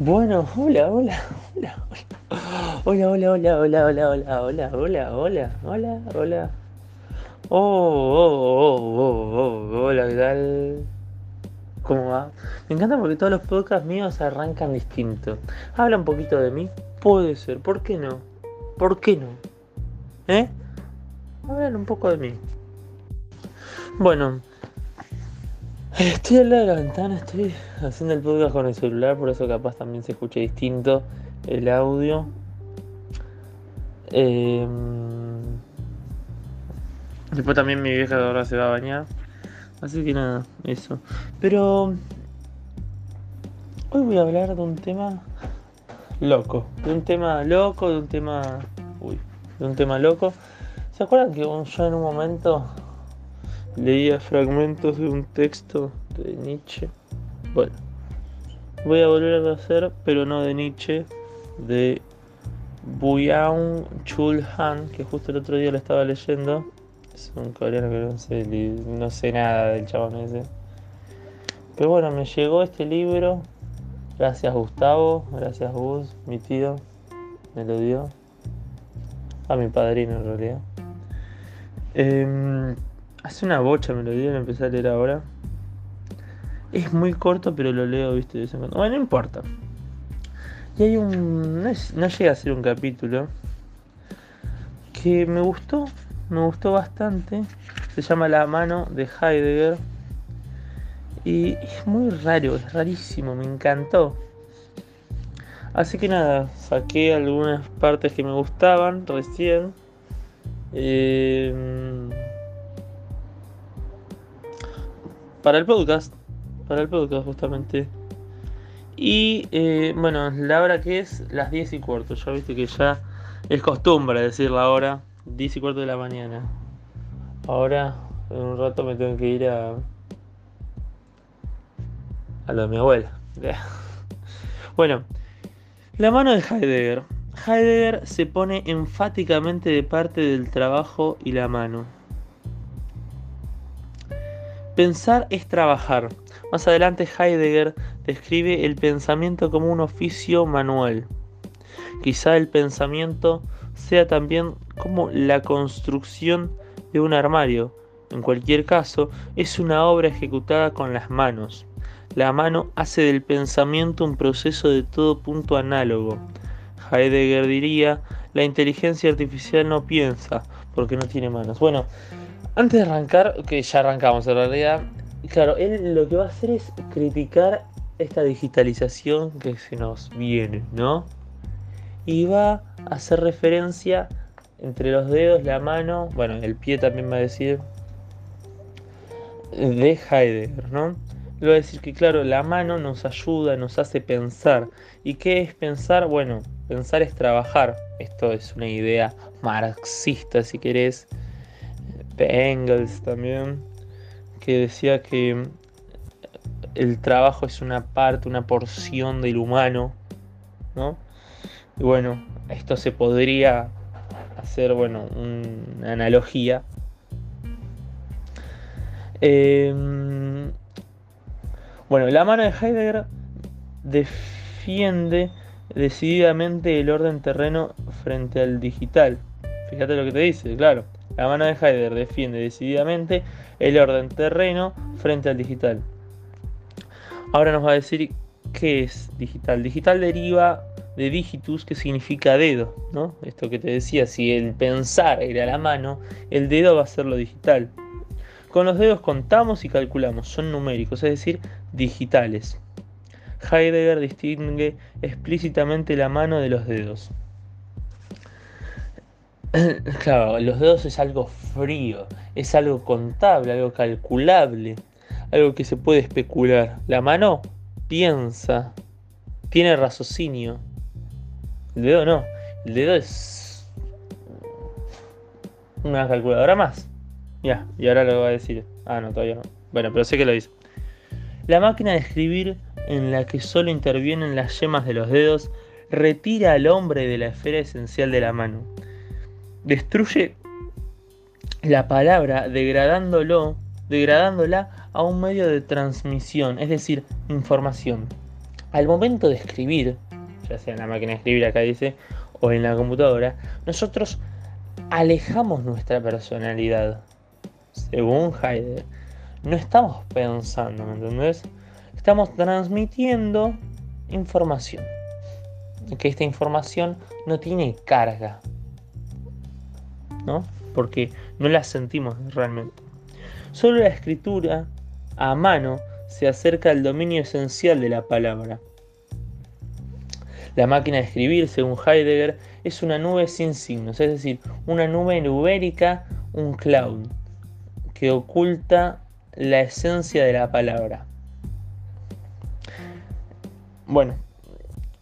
Bueno, hola, hola, hola, hola, hola, hola, hola, hola, hola, hola, hola, hola, hola, hola. Oh, oh, oh, oh, oh, hola, ¿qué tal? ¿Cómo va? Me encanta porque todos los podcasts míos arrancan distinto. Habla un poquito de mí, puede ser, ¿por qué no? ¿Por qué no? ¿Eh? Hablan un poco de mí. Bueno, Estoy al lado de la ventana, estoy haciendo el podcast con el celular, por eso capaz también se escuche distinto el audio. Em, después también mi vieja ahora se va a bañar. Así que nada, eso. Pero hoy voy a hablar de un tema loco. De un tema loco, de un tema... Uy, de un tema loco. ¿Se acuerdan que yo en un momento leía fragmentos de un texto de Nietzsche. Bueno, voy a volver a hacer, pero no de Nietzsche, de Buyang Chul Han, que justo el otro día lo estaba leyendo. Es un coreano que no sé, no sé nada del chabón ese. Pero bueno, me llegó este libro. Gracias Gustavo, gracias Gus, mi tío, me lo dio. A mi padrino en realidad. Eh, Hace una bocha me lo dieron, empecé a leer ahora. Es muy corto, pero lo leo, viste, de vez en cuando. Bueno, no importa. Y hay un. No, llega a ser un capítulo. Que me gustó. Me gustó bastante. Se llama La mano de Heidegger. Y es muy raro, es rarísimo, me encantó. Así que nada, saqué algunas partes que me gustaban recién. Eh, para el podcast. Para el podcast, justamente. Y eh, bueno, la hora que es las 10 y cuarto. Ya viste que ya es costumbre decir la hora 10 y cuarto de la mañana. Ahora, en un rato me tengo que ir a. a lo de mi abuela. bueno, la mano de Heidegger. Heidegger se pone enfáticamente de parte del trabajo y la mano. Pensar es trabajar. Más adelante Heidegger describe el pensamiento como un oficio manual. Quizá el pensamiento sea también como la construcción de un armario. En cualquier caso, es una obra ejecutada con las manos. La mano hace del pensamiento un proceso de todo punto análogo. Heidegger diría, la inteligencia artificial no piensa porque no tiene manos. Bueno, antes de arrancar, que ya arrancamos en realidad, claro, él lo que va a hacer es criticar esta digitalización que se nos viene, ¿no? Y va a hacer referencia entre los dedos, la mano, bueno, el pie también va a decir, de Heidegger, ¿no? Le va a decir que, claro, la mano nos ayuda, nos hace pensar. ¿Y qué es pensar? Bueno, pensar es trabajar. Esto es una idea marxista, si querés de Engels también, que decía que el trabajo es una parte, una porción del humano, ¿no? Y bueno, esto se podría hacer, bueno, una analogía. Em, bueno, la mano de Heidegger defiende decididamente el orden terreno frente al digital. Fíjate lo que te dice, claro. La mano de Heidegger defiende decididamente el orden terreno frente al digital. Ahora nos va a decir qué es digital. Digital deriva de digitus, que significa dedo, ¿no? Esto que te decía, si el pensar era la mano, el dedo va a ser lo digital. Con los dedos contamos y calculamos, son numéricos, es decir, digitales. Heidegger distingue explícitamente la mano de los dedos. Claro, los dedos es algo frío, es algo contable, algo calculable, algo que se puede especular. La mano piensa, tiene raciocinio. El dedo no, el dedo es una calculadora más. Ya, y ahora lo va a decir. Ah, no, todavía no. Bueno, pero sé que lo dice. La máquina de escribir en la que solo intervienen las yemas de los dedos retira al hombre de la esfera esencial de la mano destruye la palabra degradándolo, degradándola a un medio de transmisión, es decir, información. al momento de escribir, ya sea en la máquina de escribir acá dice, o en la computadora, nosotros alejamos nuestra personalidad. Según Heidegger, no estamos pensando, ¿me entendés? Estamos transmitiendo información. Que esta información no tiene carga. ¿No? Porque no la sentimos realmente. Solo la escritura a mano se acerca al dominio esencial de la palabra. La máquina de escribir, según Heidegger, es una nube sin signos, es decir, una nube numérica, un cloud, que oculta la esencia de la palabra. Bueno,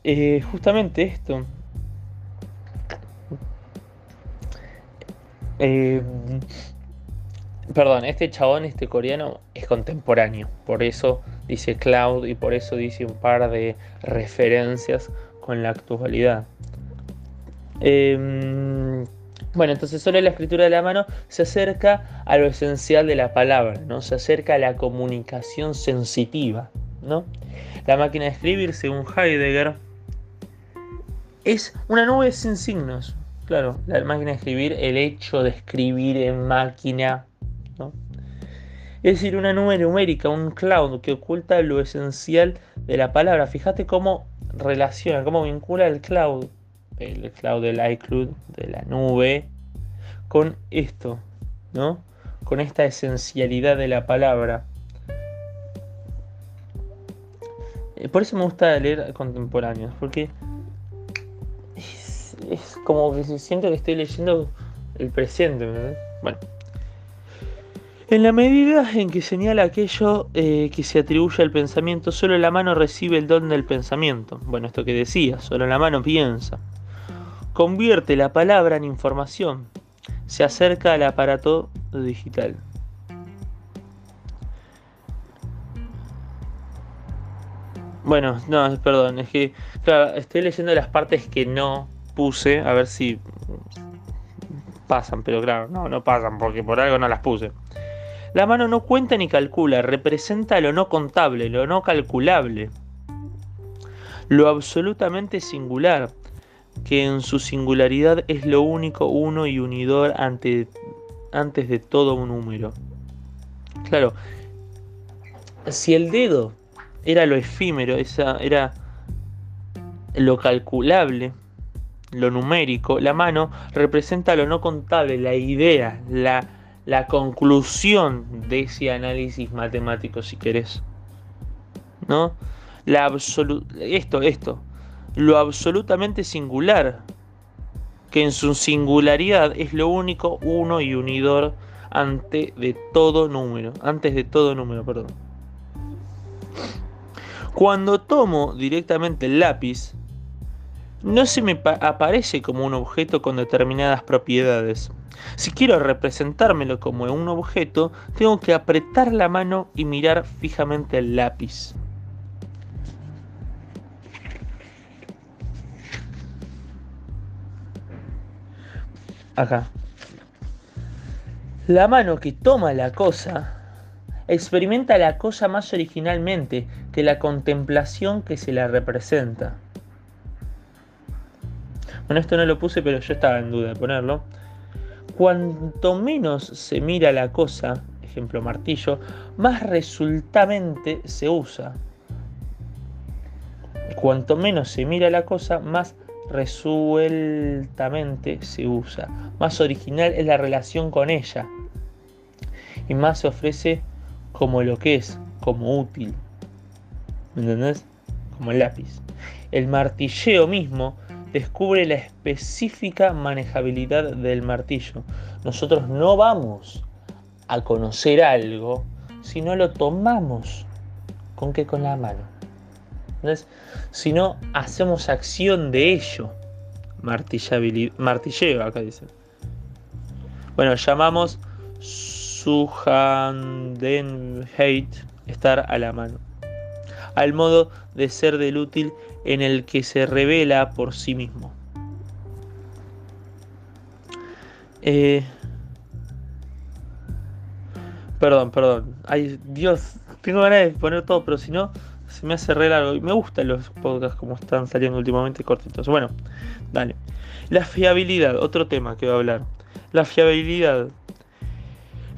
eh, justamente esto. Eh, perdón, este chabón, este coreano, es contemporáneo. Por eso dice Cloud y por eso dice un par de referencias con la actualidad. Em, bueno, entonces solo la escritura de la mano se acerca a lo esencial de la palabra, ¿no? Se acerca a la comunicación sensitiva, ¿no? La máquina de escribir, según Heidegger, es una nube sin signos. Claro, la máquina de escribir, el hecho de escribir en máquina, ¿no? Es decir, una nube numérica, un cloud que oculta lo esencial de la palabra. Fíjate cómo relaciona, cómo vincula el cloud, el cloud del iCloud, de la nube, con esto, ¿no? Con esta esencialidad de la palabra. Eh, por eso me gusta leer contemporáneos, porque es, como que siento que estoy leyendo el presente. Bueno. En la medida en que señala aquello eh, que se atribuye al pensamiento, solo la mano recibe el don del pensamiento. Bueno, esto que decía, solo la mano piensa. Convierte la palabra en información. Se acerca al aparato digital. Bueno, no, perdón, es que, claro, estoy leyendo las partes que no puse, a ver si pasan, pero claro, no, no pasan, porque por algo no las puse. La mano no cuenta ni calcula, representa lo no contable, lo no calculable, lo absolutamente singular, que en su singularidad es lo único, uno y unidor ante, antes de todo un número. Claro, si el dedo era lo efímero, esa, era lo calculable, lo numérico. La mano representa lo no contable, la idea, la, la conclusión de ese análisis matemático, si querés. ¿No? La esto, esto, lo absolutamente singular, que en su singularidad es lo único, uno y unidor ante de todo número, antes de todo número, perdón. Cuando tomo directamente el lápiz, no se me aparece como un objeto con determinadas propiedades. Si quiero representármelo como un objeto, tengo que apretar la mano y mirar fijamente el lápiz. Acá. La mano que toma la cosa experimenta la cosa más originalmente que la contemplación que se la representa. Bueno, esto no lo puse, pero yo estaba en duda de ponerlo. Cuanto menos se mira la cosa, ejemplo martillo, más resultamente se usa. Cuanto menos se mira la cosa, más resueltamente se usa. Más original es la relación con ella. Y más se ofrece como lo que es, como útil. ¿Me entendés? Como el lápiz. El martilleo mismo descubre la específica manejabilidad del martillo. Nosotros no vamos a conocer algo si no lo tomamos. ¿Con qué? Con la mano. ¿Entendés? Si no hacemos acción de ello. Martilleo, acá dice. Bueno, llamamos Suhandenheit, estar a la mano, al modo de ser del útil en el que se revela por sí mismo. Eh, perdón, perdón. Ay, Dios, tengo ganas de poner todo, pero si no, se me hace re largo me gustan los podcasts como están saliendo últimamente cortitos. Bueno, dale. La fiabilidad, otro tema que voy a hablar. La fiabilidad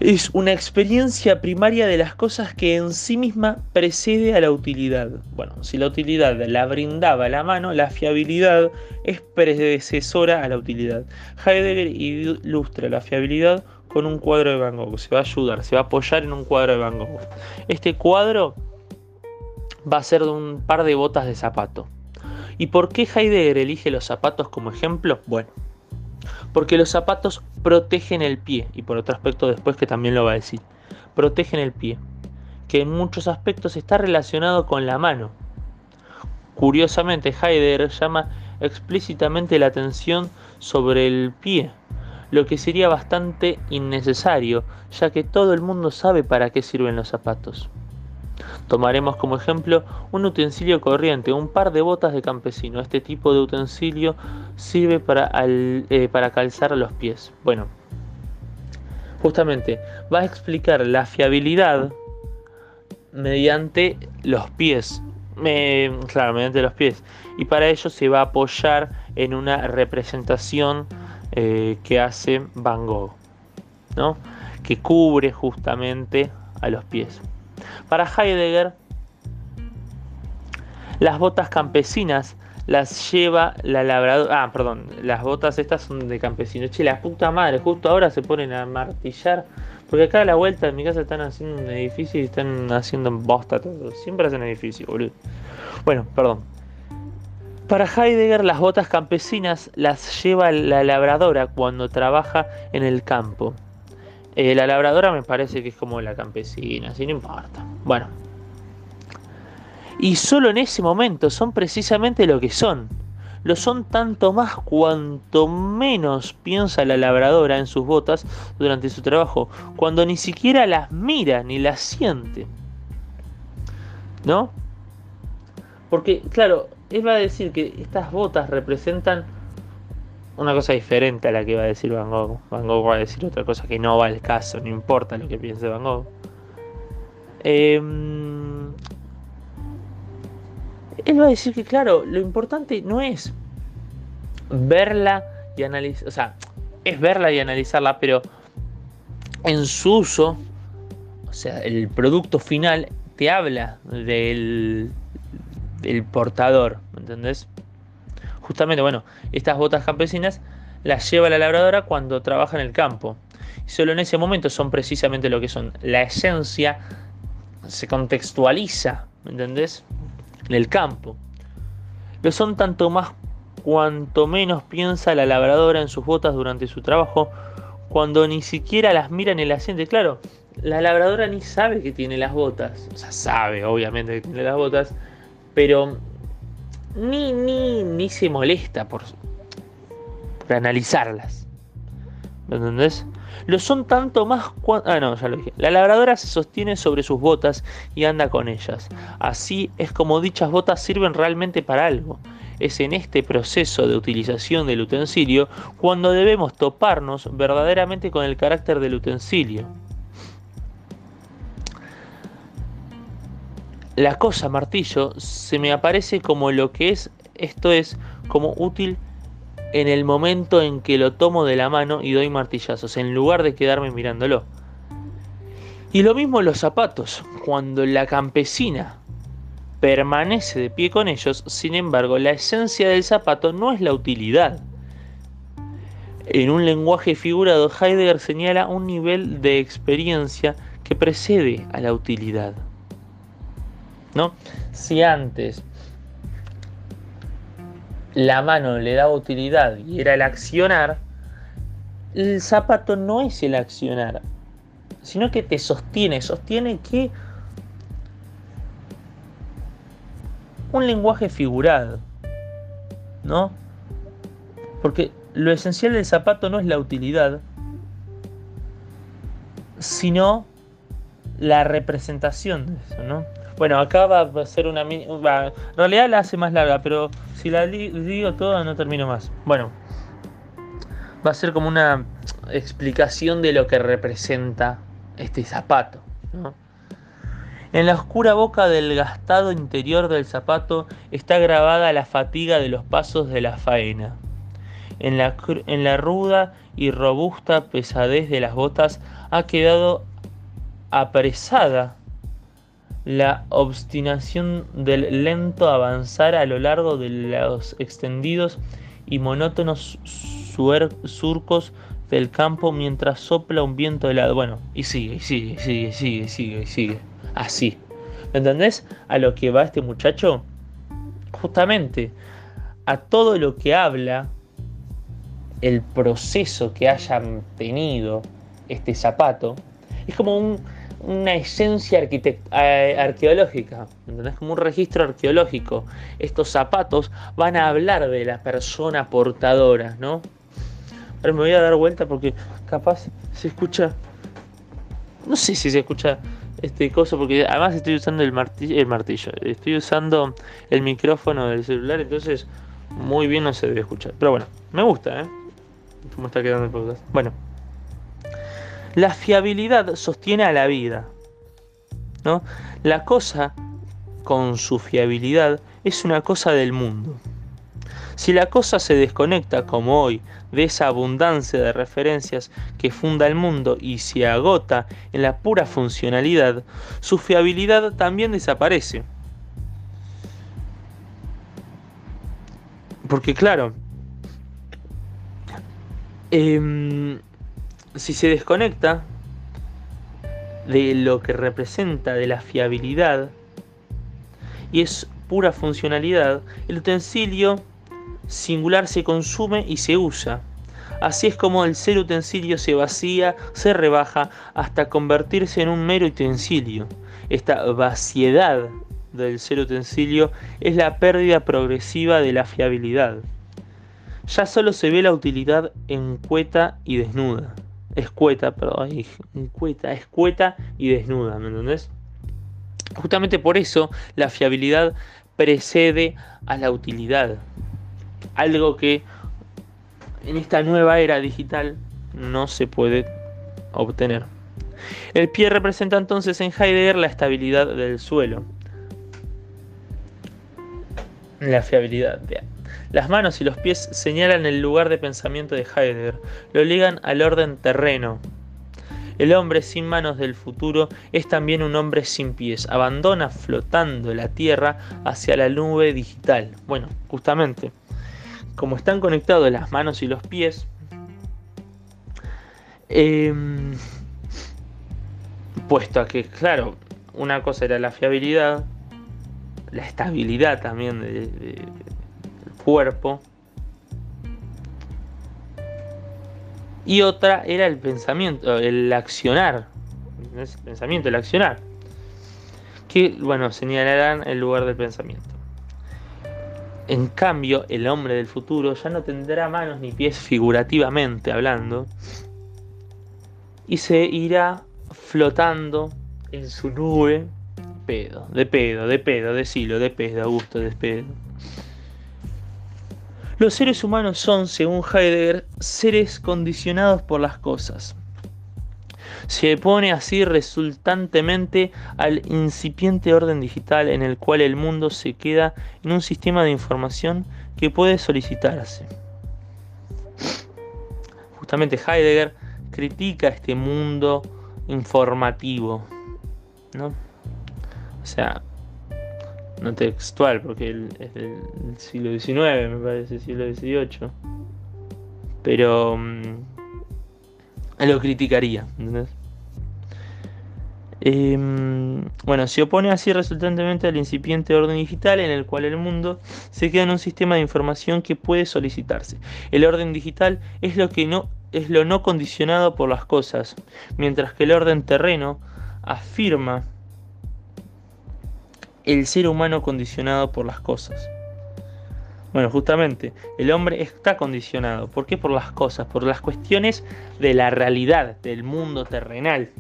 es una experiencia primaria de las cosas que en sí misma precede a la utilidad. Bueno, si la utilidad la brindaba la mano, la fiabilidad es predecesora a la utilidad. Heidegger ilustra la fiabilidad con un cuadro de Van Gogh. Se va a ayudar, se va a apoyar en un cuadro de Van Gogh. Este cuadro va a ser de un par de botas de zapato. ¿Y por qué Heidegger elige los zapatos como ejemplo? Bueno, porque los zapatos protegen el pie, y por otro aspecto después que también lo va a decir, protegen el pie, que en muchos aspectos está relacionado con la mano. Curiosamente, Heidegger llama explícitamente la atención sobre el pie, lo que sería bastante innecesario, ya que todo el mundo sabe para qué sirven los zapatos. Tomaremos como ejemplo un utensilio corriente, un par de botas de campesino. Este tipo de utensilio sirve para, eh, calzar los pies. Bueno, justamente va a explicar la fiabilidad mediante los pies. claro, mediante los pies. Y para ello se va a apoyar en una representación eh, que hace Van Gogh, ¿no? que cubre justamente a los pies. Para Heidegger, las botas campesinas las lleva la labradora. Ah, perdón, las botas estas son de campesinos. Che, la puta madre, justo ahora se ponen a martillar. Porque acá a la vuelta de mi casa están haciendo un edificio y están haciendo bosta todo. Siempre hacen edificio, boludo. Bueno, perdón. Para Heidegger, las botas campesinas las lleva la labradora cuando trabaja en el campo. Eh, la labradora me parece que es como la campesina, así no importa. Bueno. Y solo en ese momento son precisamente lo que son. Lo son tanto más cuanto menos piensa la labradora en sus botas durante su trabajo, cuando ni siquiera las mira ni las siente. ¿No? Porque, claro, él va a decir que estas botas representan una cosa diferente a la que va a decir Van Gogh. Van Gogh va a decir otra cosa que no va al caso, no importa lo que piense Van Gogh. Em, él va a decir que, claro, lo importante no es verla y analizar, o sea, es verla y analizarla, pero en su uso, o sea, el producto final te habla del, del portador, ¿me entendés? Justamente, bueno, estas botas campesinas las lleva la labradora cuando trabaja en el campo. Y solo en ese momento son precisamente lo que son. La esencia se contextualiza, ¿me entendés? En el campo. Lo son tanto más cuanto menos piensa la labradora en sus botas durante su trabajo, cuando ni siquiera las mira ni las siente. Claro, la labradora ni sabe que tiene las botas. O sea, sabe, obviamente, que tiene las botas, pero ni, ni, ni se molesta por, por analizarlas. ¿Me entendés? Lo son tanto más cuando... Ah, no, ya lo dije. La labradora se sostiene sobre sus botas y anda con ellas. Así es como dichas botas sirven realmente para algo. Es en este proceso de utilización del utensilio cuando debemos toparnos verdaderamente con el carácter del utensilio. La cosa martillo se me aparece como lo que es, esto es, como útil en el momento en que lo tomo de la mano y doy martillazos, en lugar de quedarme mirándolo. Y lo mismo los zapatos, cuando la campesina permanece de pie con ellos, sin embargo, la esencia del zapato no es la utilidad. En un lenguaje figurado, Heidegger señala un nivel de experiencia que precede a la utilidad. ¿No? Si antes la mano le daba utilidad y era el accionar, el zapato no es el accionar, sino que te sostiene, sostiene que un lenguaje figurado, ¿no? Porque lo esencial del zapato no es la utilidad, sino la representación de eso, ¿no? Bueno, acá va a ser una... en realidad la hace más larga, pero si la digo toda no termino más. Bueno, va a ser como una explicación de lo que representa este zapato. En la oscura boca del gastado interior del zapato está grabada la fatiga de los pasos de la faena. En la, en la ruda y robusta pesadez de las botas ha quedado apresada la obstinación del lento avanzar a lo largo de los extendidos y monótonos surcos del campo mientras sopla un viento helado. Bueno, y sigue, y sigue, y sigue, y sigue, y sigue, y sigue. Así. ¿Me entendés? A lo que va este muchacho. Justamente a todo lo que habla el proceso que hayan tenido este zapato. Es como una esencia arqueológica, ¿entendés? Como un registro arqueológico. Estos zapatos van a hablar de la persona portadora, ¿no? Ahora me voy a dar vuelta porque capaz se escucha. No sé si se escucha este coso, porque además estoy usando el martillo, el martillo. Estoy usando el micrófono del celular, entonces muy bien no se debe escuchar. Pero bueno, me gusta, ¿eh? Cómo está quedando el podcast. Bueno. La fiabilidad sostiene a la vida. ¿no? La cosa con su fiabilidad es una cosa del mundo. Si la cosa se desconecta, como hoy, de esa abundancia de referencias que funda el mundo y se agota en la pura funcionalidad, su fiabilidad también desaparece. Porque claro, em, si se desconecta de lo que representa de la fiabilidad y es pura funcionalidad, el utensilio singular se consume y se usa. Así es como el ser utensilio se vacía, se rebaja hasta convertirse en un mero utensilio. Esta vaciedad del ser utensilio es la pérdida progresiva de la fiabilidad. Ya solo se ve la utilidad encueta y desnuda. Escueta, perdón, encueta, escueta y desnuda, ¿me entendés? Justamente por eso la fiabilidad precede a la utilidad algo que en esta nueva era digital no se puede obtener. El pie representa entonces en Heidegger la estabilidad del suelo, la fiabilidad. Las manos y los pies señalan el lugar de pensamiento de Heidegger, lo ligan al orden terreno. El hombre sin manos del futuro es también un hombre sin pies, abandona flotando la tierra hacia la nube digital. Bueno, justamente como están conectados las manos y los pies, em, puesto a que, claro, una cosa era la fiabilidad, la estabilidad también del cuerpo, y otra era el pensamiento, el accionar, el pensamiento, el accionar, que, bueno, señalarán el lugar del pensamiento. En cambio, el hombre del futuro ya no tendrá manos ni pies figurativamente hablando y se irá flotando en su nube pedo, de pedo, de pedo, de silo, de pedo, Augusto, de pedo. Los seres humanos son, según Heidegger, seres condicionados por las cosas se pone así resultantemente al incipiente orden digital en el cual el mundo se queda en un sistema de información que puede solicitarse. Justamente Heidegger critica este mundo informativo, ¿no? O sea, no textual, porque es del siglo XIX, me parece, siglo XVIII. Pero mm, lo criticaría, ¿entendés? Em, bueno, se opone así resultantemente al incipiente orden digital en el cual el mundo se queda en un sistema de información que puede solicitarse. El orden digital es lo que no es lo no condicionado por las cosas, mientras que el orden terreno afirma el ser humano condicionado por las cosas. Bueno, justamente, el hombre está condicionado. ¿Por qué? Por las cosas, por las cuestiones de la realidad, del mundo terrenal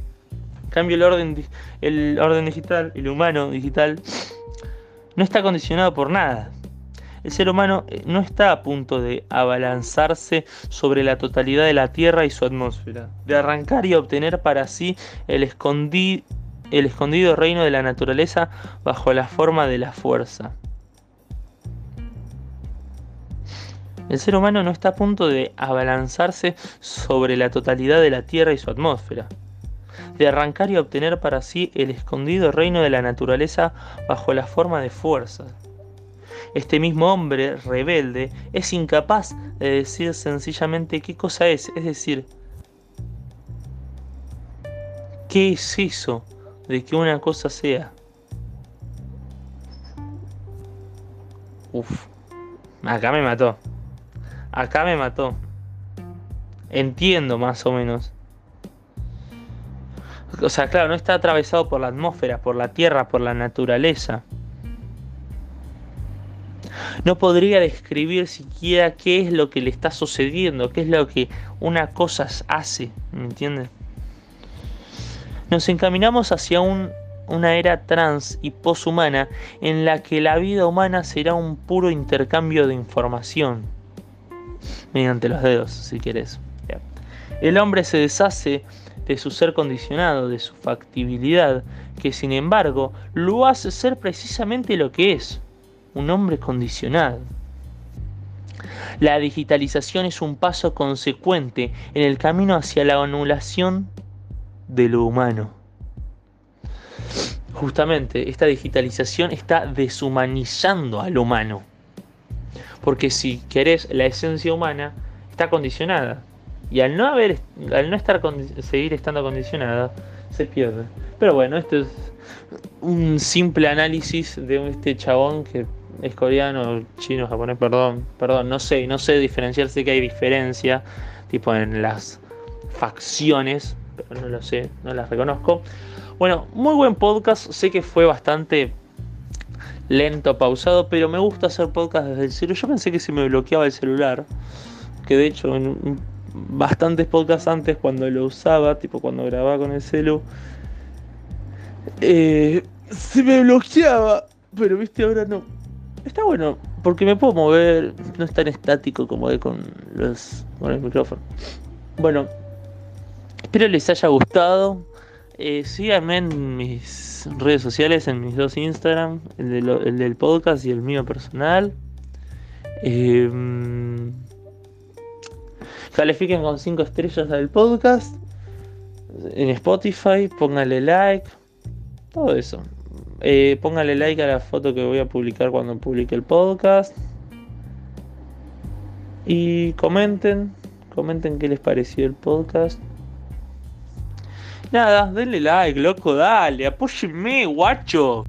cambio, el orden, el orden digital, el humano digital, no está condicionado por nada. El ser humano eh, no está a punto de abalanzarse sobre la totalidad de la Tierra y su atmósfera, de arrancar y obtener para sí el, el escondido reino de la naturaleza bajo la forma de la fuerza. El ser humano no está a punto de abalanzarse sobre la totalidad de la Tierra y su atmósfera, de arrancar y obtener para sí el escondido reino de la naturaleza bajo la forma de fuerza. Este mismo hombre rebelde es incapaz de decir sencillamente qué cosa es, es decir, ¿qué es eso de que una cosa sea? Uf, acá me mató. Acá me mató. Entiendo más o menos. O sea, claro, no está atravesado por la atmósfera, por la tierra, por la naturaleza. No podría describir siquiera qué es lo que le está sucediendo, qué es lo que una cosa hace, ¿me entiendes? Nos encaminamos hacia un, una era trans y poshumana en la que la vida humana será un puro intercambio de información mediante los dedos, si quieres. El hombre se deshace de su ser condicionado, de su factibilidad, que sin embargo lo hace ser precisamente lo que es, un hombre condicionado. La digitalización es un paso consecuente en el camino hacia la anulación de lo humano. Justamente, esta digitalización está deshumanizando al humano. Porque si querés, la esencia humana está condicionada. Y al no haber, al no estar seguir estando condicionada, se pierde. Pero bueno, esto es un simple análisis de este chabón que es coreano, chino, japonés, perdón, perdón, no sé, no sé diferenciar, sé que hay diferencia, tipo en las facciones, no lo sé, no las reconozco. Bueno, muy buen podcast, sé que fue bastante lento, pausado, pero me gusta hacer podcast desde el celu. Yo pensé que se me bloqueaba el celular, que de hecho en bastantes podcasts antes cuando lo usaba, tipo cuando grababa con el celu, eh, se me bloqueaba, pero viste ahora no. Está bueno, porque me puedo mover, no es tan estático como de con los con el micrófono. Bueno, espero les haya gustado. Eh, síganme en mis redes sociales, en mis dos Instagram, el, del podcast y el mío personal. Eh, califiquen con 5 estrellas al podcast. En Spotify, pónganle like. Todo eso. Eh, pónganle like a la foto que voy a publicar cuando publique el podcast. Y comenten, comenten qué les pareció el podcast. Nada, denle like, loco, dale, apóyenme, guacho.